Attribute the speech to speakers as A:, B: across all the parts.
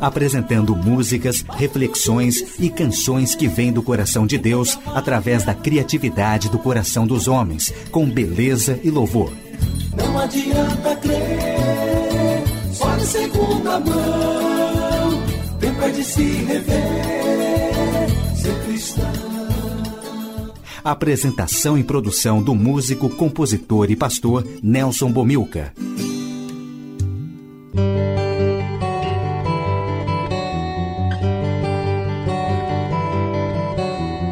A: Apresentando músicas, reflexões e canções que vêm do coração de Deus através da criatividade do coração dos homens, com beleza e louvor.
B: Não adianta crer, só de segunda mão. Tempo é de se rever, ser cristão.
A: Apresentação e produção do músico, compositor e pastor Nelson Bomilca.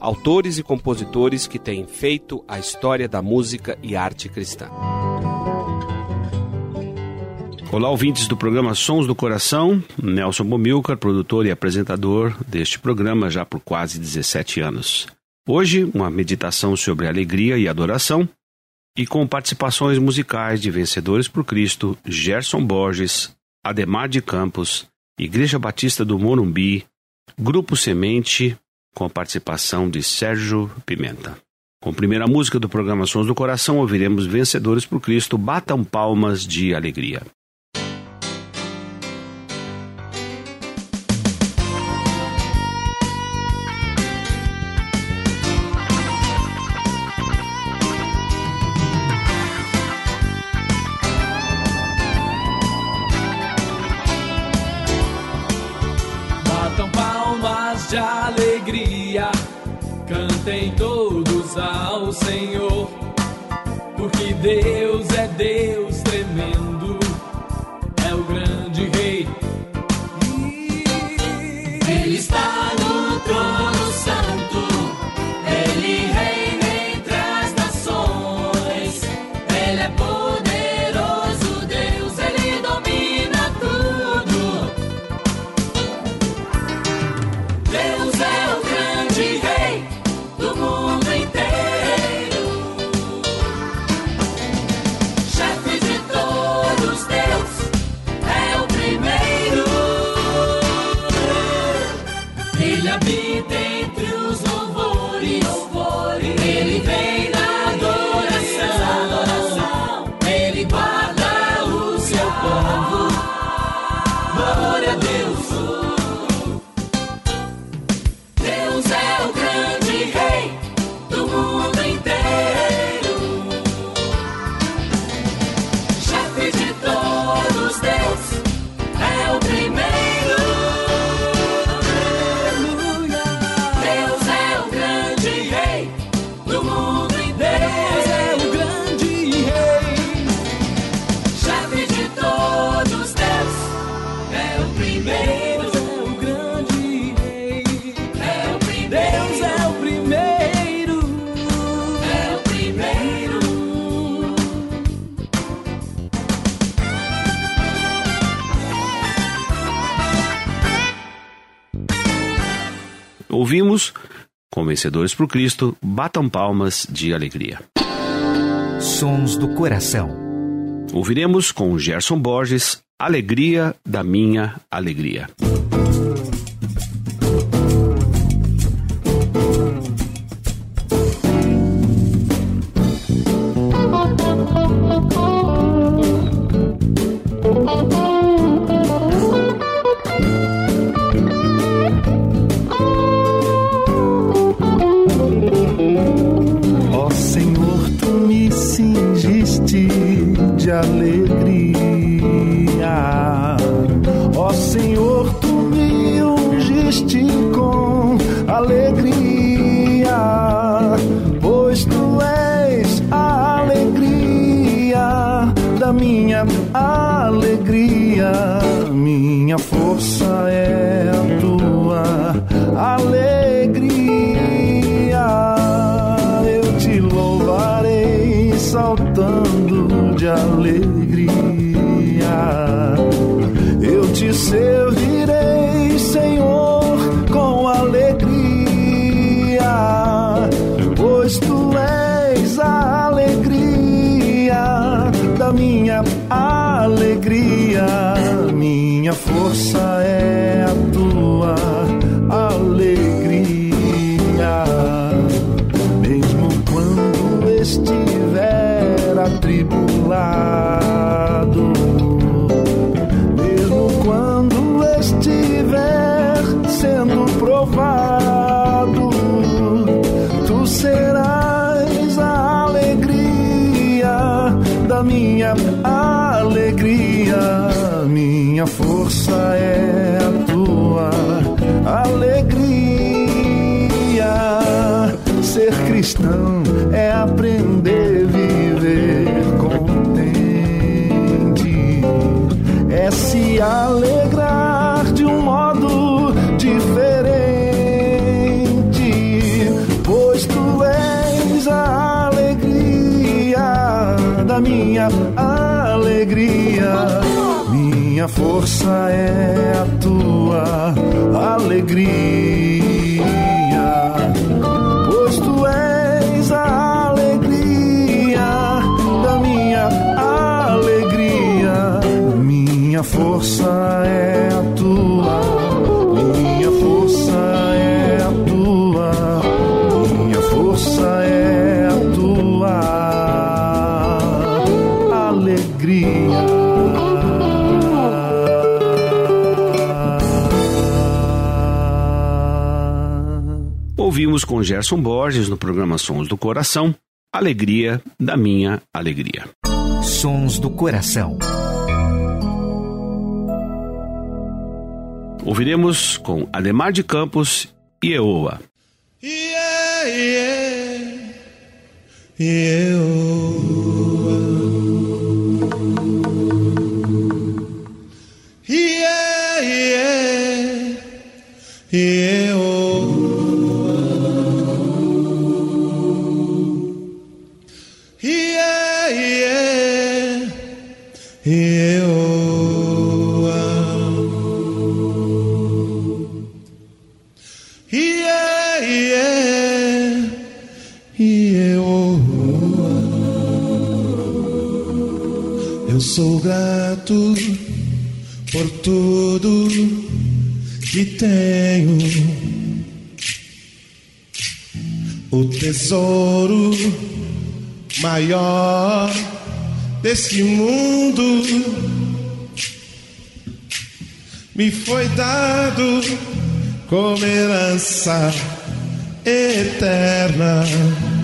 C: autores e compositores que têm feito a história da música e arte cristã. Olá, ouvintes do programa Sons do Coração. Nelson Bomilcar, produtor e apresentador deste programa já por quase 17 anos. Hoje, uma meditação sobre alegria e adoração e com participações musicais de Vencedores por Cristo, Gerson Borges, Ademar de Campos, Igreja Batista do Morumbi, Grupo Semente, com a participação de Sérgio Pimenta. Com a primeira música do programa Sons do Coração, ouviremos Vencedores por Cristo, Batam Palmas de Alegria.
D: Cantem todos ao Senhor, porque Deus é Deus tremendo,
C: Ouvimos, com Vencedores por Cristo, Batam Palmas de Alegria.
A: Sons do Coração.
C: Ouviremos com Gerson Borges, Alegria da Minha Alegria.
E: Alegria. Ó Senhor, tu me ungiste com alegria. Pois tu és a alegria da minha alegria, minha força é a tua alegria. Eu te louvarei saltando de alegria. Servirei, Senhor, com alegria, pois tu és a alegria da minha alegria. Minha força é a tua força é a tua alegria. Ser cristão Minha força é a tua alegria,
C: Ouvimos com Gerson Borges no programa Sons do Coração, Alegria da Minha Alegria.
A: Sons do Coração.
C: Ouviremos com Ademar de Campos e Eoa.
F: Yeah, yeah, yeah. Yeah, yeah, yeah. Yeah. Eu sou grato por tudo que tenho. O tesouro maior deste mundo me foi dado como herança eterna.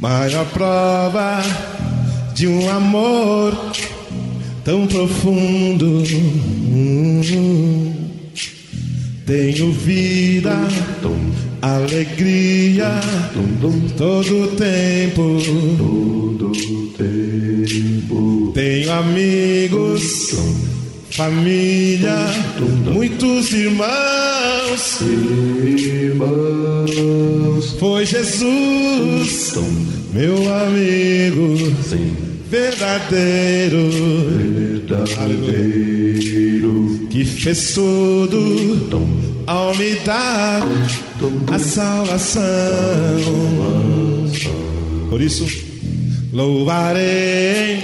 F: Maior prova de um amor tão profundo. Tenho vida, alegria, todo tempo. Tenho amigos, família, muitos irmãos. Foi Jesus, meu amigo, verdadeiro, que fez tudo ao me dar a salvação. Por isso, louvarei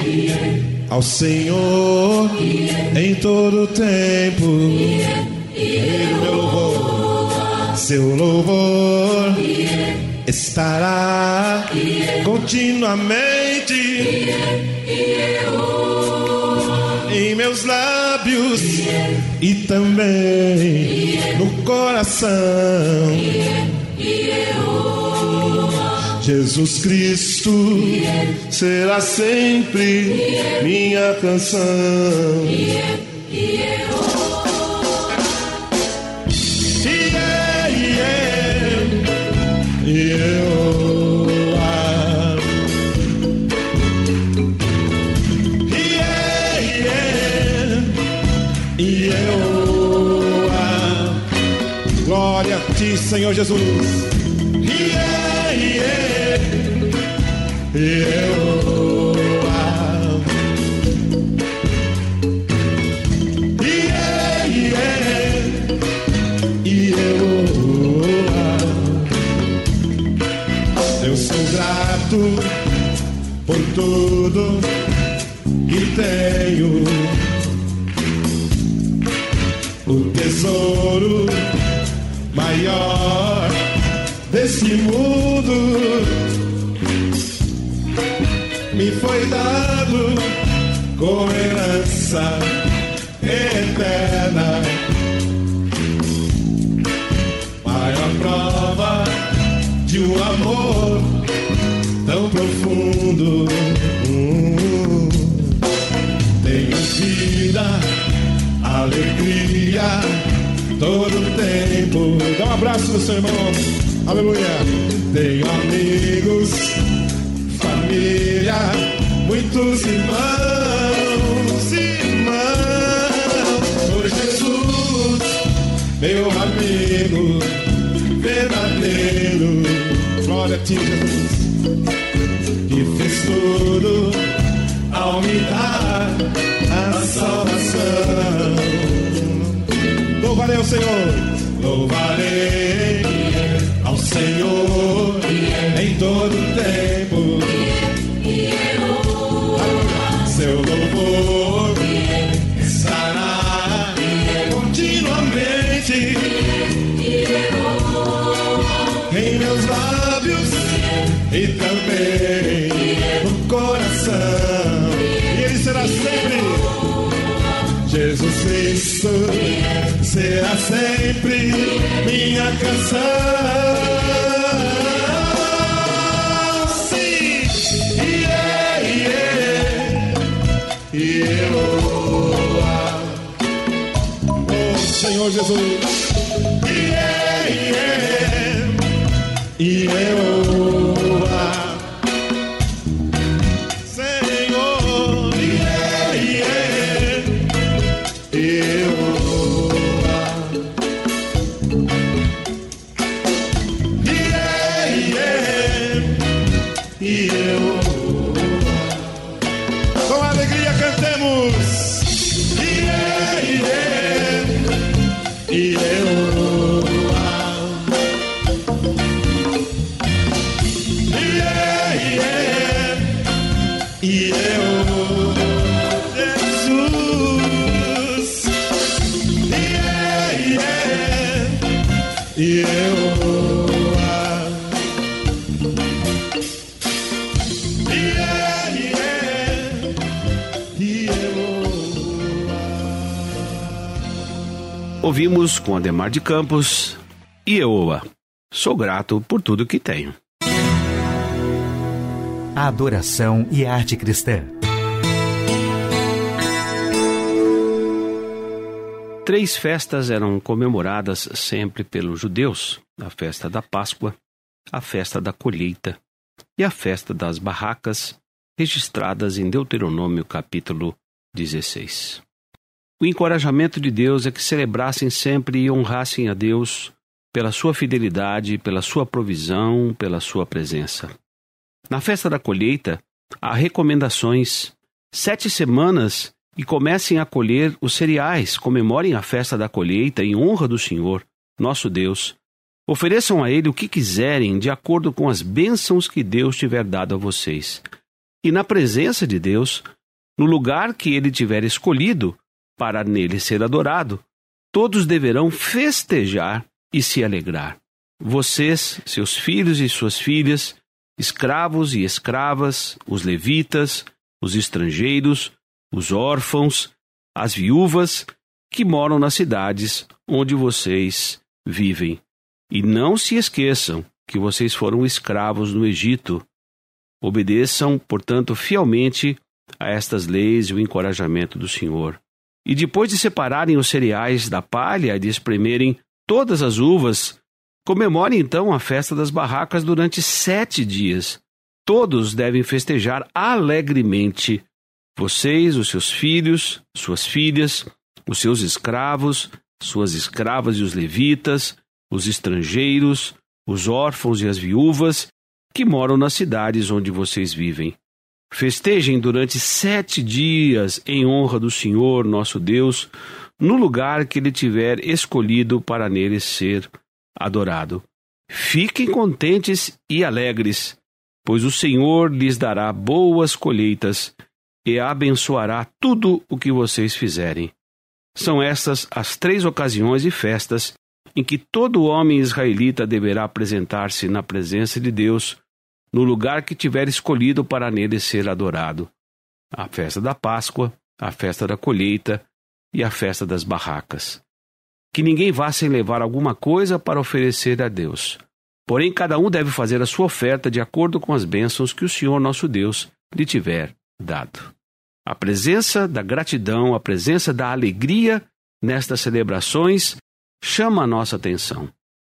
F: ao Senhor em todo tempo. Meu louvor, seu louvor estará continuamente em meus lábios e também no coração. Jesus Cristo será sempre minha canção. Glória a ti, Senhor Jesus. Tesouro maior desse mundo foi dado com herança eterna. Maior prova de um amor tão profundo. Tenho vida, alegria, todo tempo. Dá um abraço no seu irmão. Aleluia. Tenho amigos, família, muitos irmãos, irmãos. Por Jesus, meu amigo verdadeiro. Glória a ti, que fez tudo ao me dar a salvação. Louvarei ao Senhor, louvarei será sempre minha canção. Sim, yeah, yeah, Yehowa. Oh Senhor Jesus, yeah, yeah, Yehowa. Yehowa.
C: Ouvimos com Ademar de Campos e Eoa. Sou grato por tudo que tenho.
A: Adoração e arte cristã.
C: Três festas eram comemoradas sempre pelos judeus: a festa da Páscoa, a festa da colheita e a festa das barracas, registradas em Deuteronômio capítulo 16. O encorajamento de Deus é que celebrassem sempre e honrassem a Deus pela sua fidelidade, pela sua provisão, pela sua presença. Na festa da colheita, há recomendações. Sete semanas e comecem a colher os cereais, comemorem a festa da colheita em honra do Senhor, nosso Deus. Ofereçam a Ele o que quiserem, de acordo com as bênçãos que Deus tiver dado a vocês. E na presença de Deus, no lugar que Ele tiver escolhido, para nele ser adorado, todos deverão festejar e se alegrar. Vocês, seus filhos e suas filhas, escravos e escravas, os levitas, os estrangeiros, os órfãos, as viúvas que moram nas cidades onde vocês vivem. E não se esqueçam que vocês foram escravos no Egito. Obedeçam, portanto, fielmente a estas leis e o encorajamento do Senhor. E depois de separarem os cereais da palha e de espremerem todas as uvas, comemorem então a festa das barracas durante sete dias. Todos devem festejar alegremente. Vocês, os seus filhos, suas filhas, os seus escravos, suas escravas e os levitas, os estrangeiros, os órfãos e as viúvas que moram nas cidades onde vocês vivem. Festejem durante sete dias em honra do Senhor nosso Deus, no lugar que Ele tiver escolhido para nele ser adorado. Fiquem contentes e alegres, pois o Senhor lhes dará boas colheitas e abençoará tudo o que vocês fizerem. São estas as três ocasiões e festas em que todo homem israelita deverá apresentar-se na presença de Deus, no lugar que tiver escolhido para nele ser adorado: a festa da Páscoa, a festa da colheita e a festa das barracas. Que ninguém vá sem levar alguma coisa para oferecer a Deus. Porém, cada um deve fazer a sua oferta de acordo com as bênçãos que o Senhor nosso Deus lhe tiver dado. A presença da gratidão, a presença da alegria nestas celebrações chama a nossa atenção.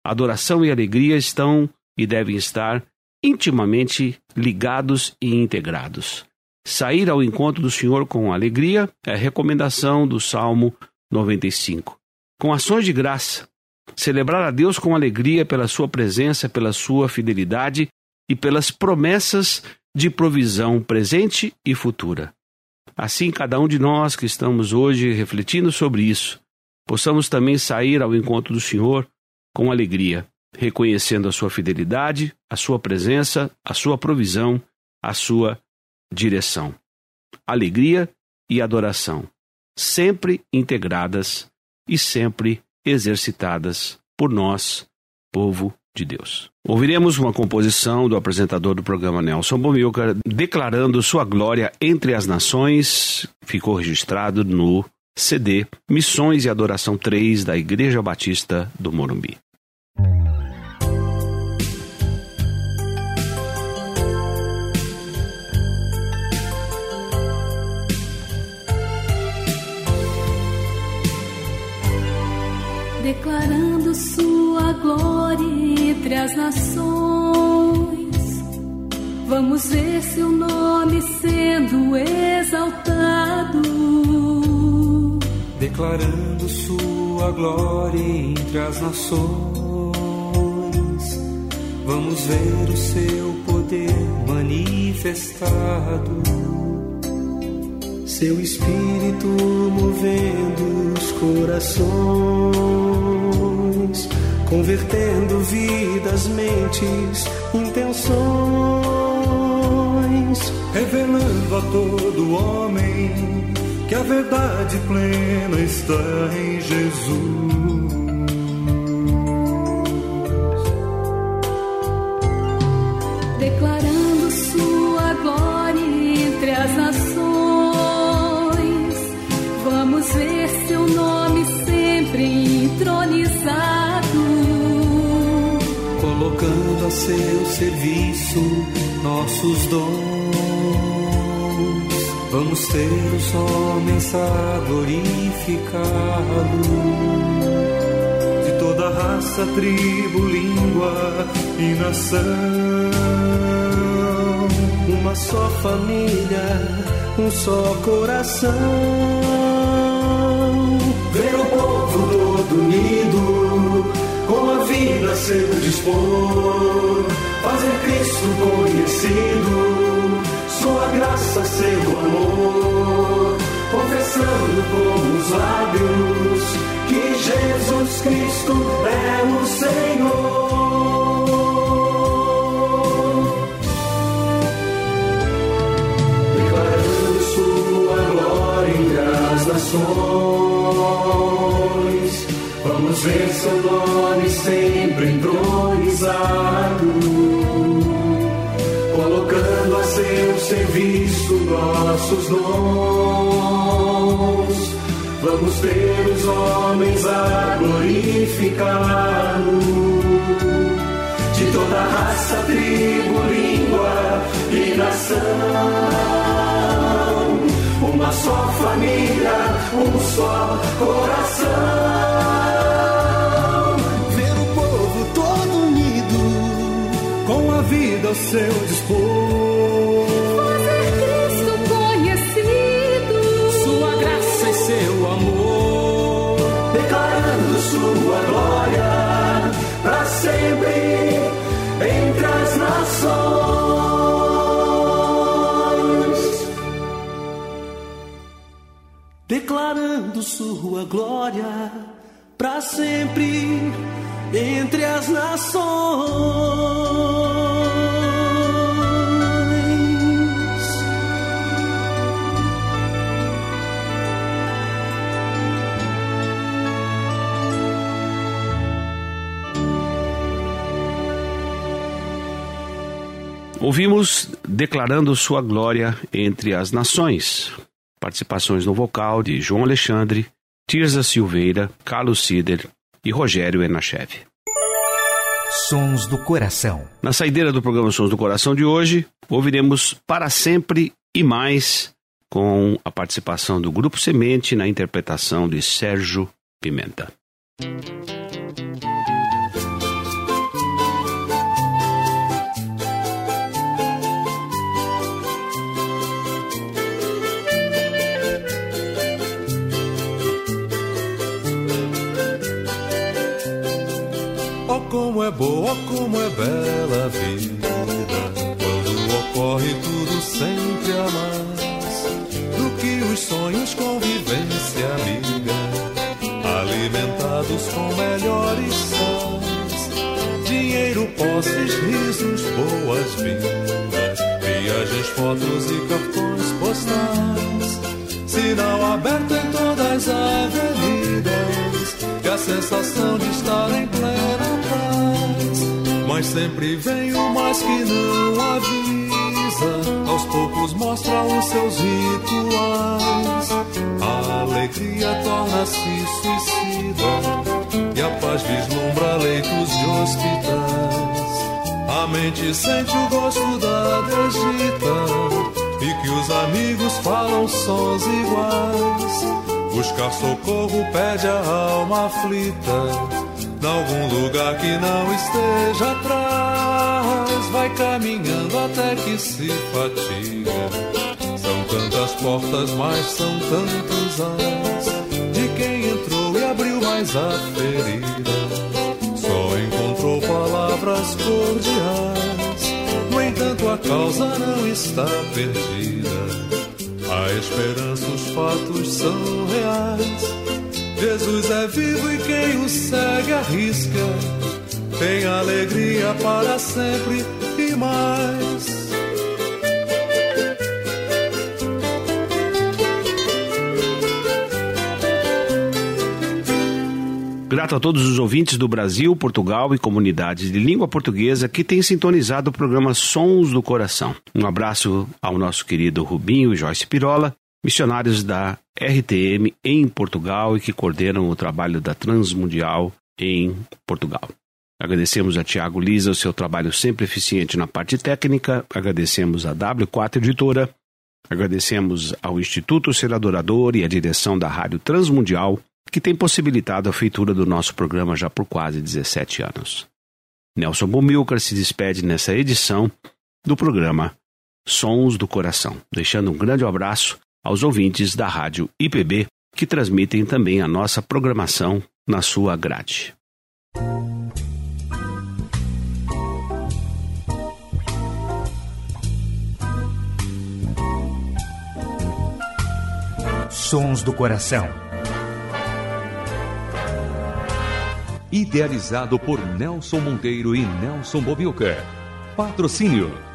C: Adoração e alegria estão e devem estar intimamente ligados e integrados. Sair ao encontro do Senhor com alegria é a recomendação do Salmo 95. Com ações de graça, celebrar a Deus com alegria pela sua presença, pela sua fidelidade e pelas promessas de provisão presente e futura. Assim, cada um de nós que estamos hoje refletindo sobre isso, possamos também sair ao encontro do Senhor com alegria, reconhecendo a sua fidelidade, a sua presença, a sua provisão, a sua direção. Alegria e adoração, sempre integradas e sempre exercitadas por nós, povo de Deus. Ouviremos uma composição do apresentador do programa Nelson Bomilcar declarando sua glória entre as nações. Ficou registrado no CD Missões e Adoração 3 da Igreja Batista do Morumbi.
G: Declarando sua glória entre as nações. Vamos ver seu nome sendo exaltado,
H: declarando sua glória entre as nações. Vamos ver o seu poder manifestado seu espírito movendo os corações, convertendo vidas, mentes, intenções,
I: revelando a todo homem que a verdade plena está em Jesus.
G: Declarando sua seu
H: serviço nossos dons. Vamos ter os homens a.
I: De toda raça, tribo, língua e nação.
H: Uma só família, um só coração
I: ver o povo a vida a seu dispor, fazer Cristo conhecido, sua graça, seu amor, confessando com os lábios que Jesus Cristo é o Senhor. Declarando sua glória entre as nações Vamos ver seu nome sempre entronizado, colocando a seu serviço nossos dons. Vamos ter os homens a glorificá-lo, de toda raça, tribo, língua e nação. Uma só família, um só coração. Declarando sua glória
B: para sempre entre as nações.
C: Ouvimos declarando sua glória entre as nações. Participações no vocal de João Alexandre, Tirza Silveira, Carlos Sider e Rogério Enachev.
A: Sons do Coração.
C: Na saideira do programa Sons do Coração de hoje, ouviremos Para Sempre e Mais, com a participação do Grupo Semente na interpretação de Sérgio Pimenta.
J: Oh, como é boa, oh, como é bela a vida. Quando ocorre tudo sempre a mais Do que os sonhos com vivência amiga. Alimentados com melhores sons Dinheiro, posses, risos, boas-vindas Viagens, fotos e cartões postais. Sinal aberto em todas as avenidas. E a sensação de estar em plena paz Sempre vem o mais que não avisa. Aos poucos mostra os seus rituais. A alegria torna-se suicida. E a paz vislumbra leitos de hospitais. A mente sente o gosto da desdita e que os amigos falam sons iguais. Buscar socorro pede a alma aflita, nalgum lugar que não esteja atrás. Vai caminhando até que se fatiga. São tantas portas, mas são tantos anos. De quem entrou e abriu mais a ferida, só encontrou palavras cordiais. No entanto, a causa não está perdida. A esperança, os fatos são reais. Jesus é vivo e quem o segue arrisca. Tem alegria para sempre e mais.
C: Grato a todos os ouvintes do Brasil, Portugal e comunidades de língua portuguesa que têm sintonizado o programa Sons do Coração. Um abraço ao nosso querido Rubinho Joyce Pirola, missionários da RTM em Portugal e que coordenam o trabalho da Transmundial em Portugal. Agradecemos a Tiago Lisa o seu trabalho sempre eficiente na parte técnica, agradecemos a W4 Editora, agradecemos ao Instituto Ser Adorador e à direção da Rádio Transmundial que tem possibilitado a feitura do nosso programa já por quase 17 anos. Nelson Bomilcar se despede nessa edição do programa Sons do Coração, deixando um grande abraço aos ouvintes da Rádio IPB que transmitem também a nossa programação na sua grade.
A: Sons do Coração.
K: Idealizado por Nelson Monteiro e Nelson Bobilca. Patrocínio